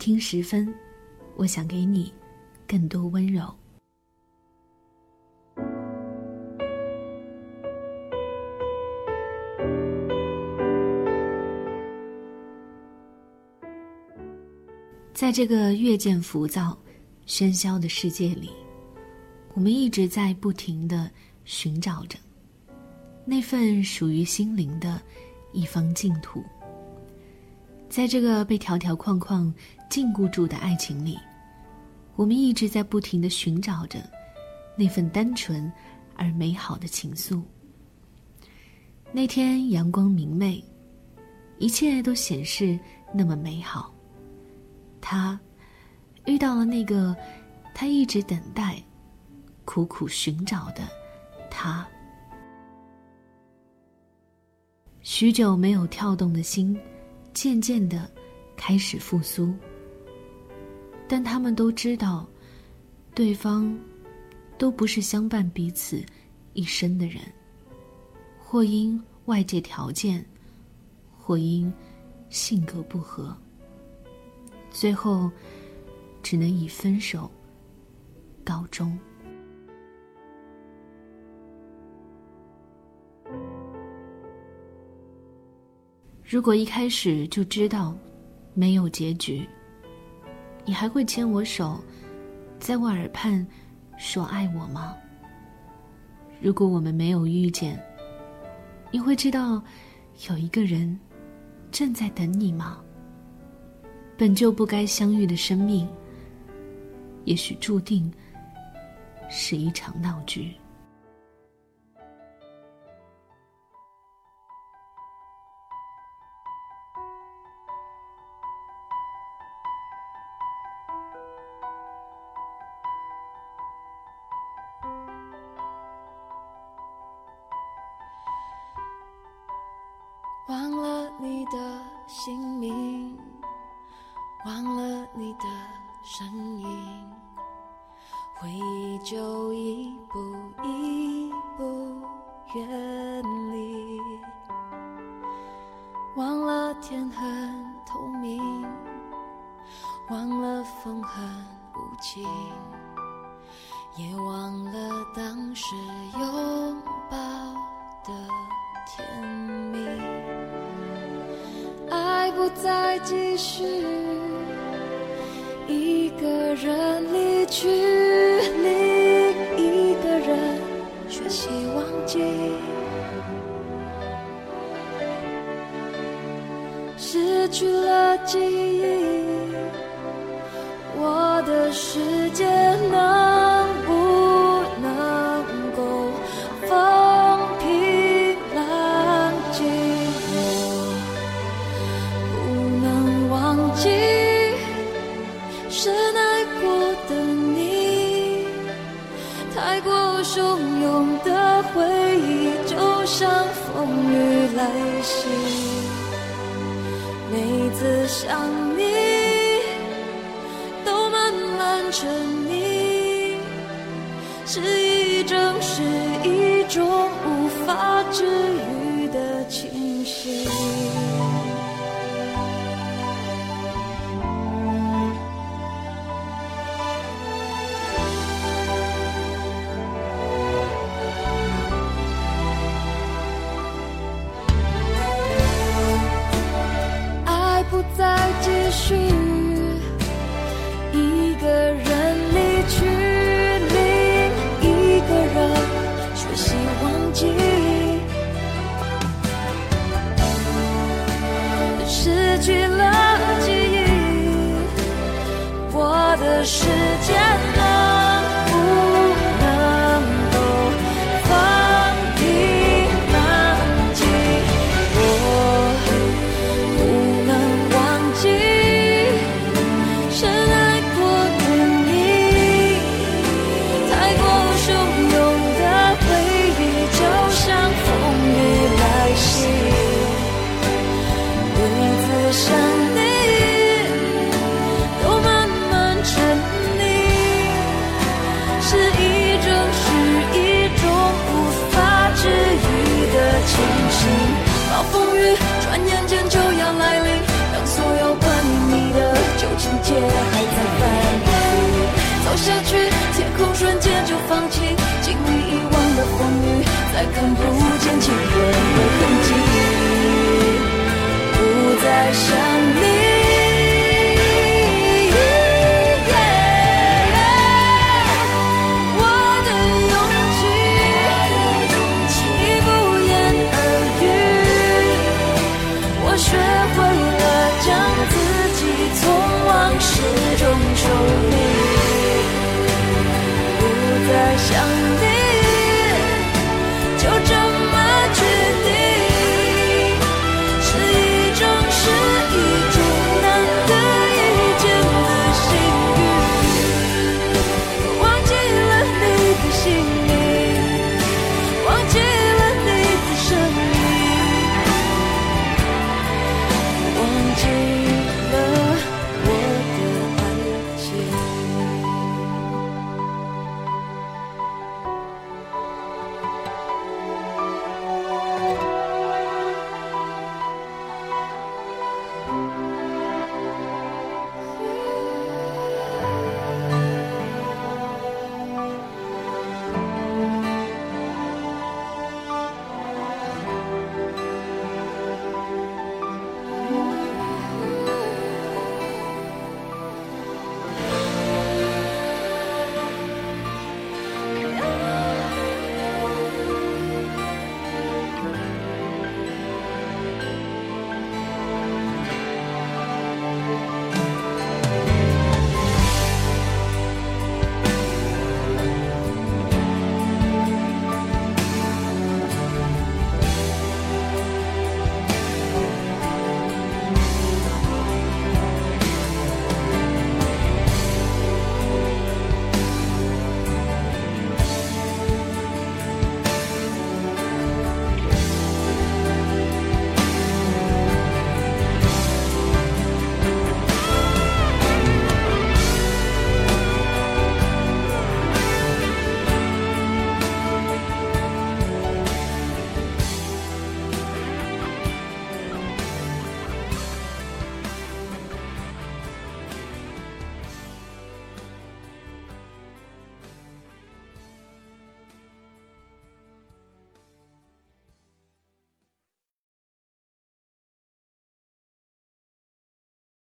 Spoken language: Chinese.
听时分，我想给你更多温柔。在这个越渐浮躁、喧嚣的世界里，我们一直在不停的寻找着那份属于心灵的一方净土。在这个被条条框框禁锢住的爱情里，我们一直在不停的寻找着那份单纯而美好的情愫。那天阳光明媚，一切都显示那么美好。他遇到了那个他一直等待、苦苦寻找的他。许久没有跳动的心，渐渐的开始复苏。但他们都知道，对方都不是相伴彼此一生的人，或因外界条件，或因性格不合。最后，只能以分手告终。如果一开始就知道没有结局，你还会牵我手，在我耳畔说爱我吗？如果我们没有遇见，你会知道有一个人正在等你吗？本就不该相遇的生命，也许注定是一场闹剧。忘了你的姓名。忘了你的身影，回忆就一步一步远离。忘了天很透明，忘了风很无情，也忘了当时拥抱的甜蜜。爱不再继续。一个人离去，另一个人学习忘记，失去了记忆，我的世界呢太过汹涌的回忆，就像风雨来袭。每次想你，都慢慢沉溺，是一种失的时间啊沉溺是一种，是一种无法治愈的清阱。暴风雨转眼间就要来临，当所有关于你的旧情节还在翻涌，走下去，天空瞬间就放晴，经历一万的风雨，再看不见亲吻的痕迹，不再想。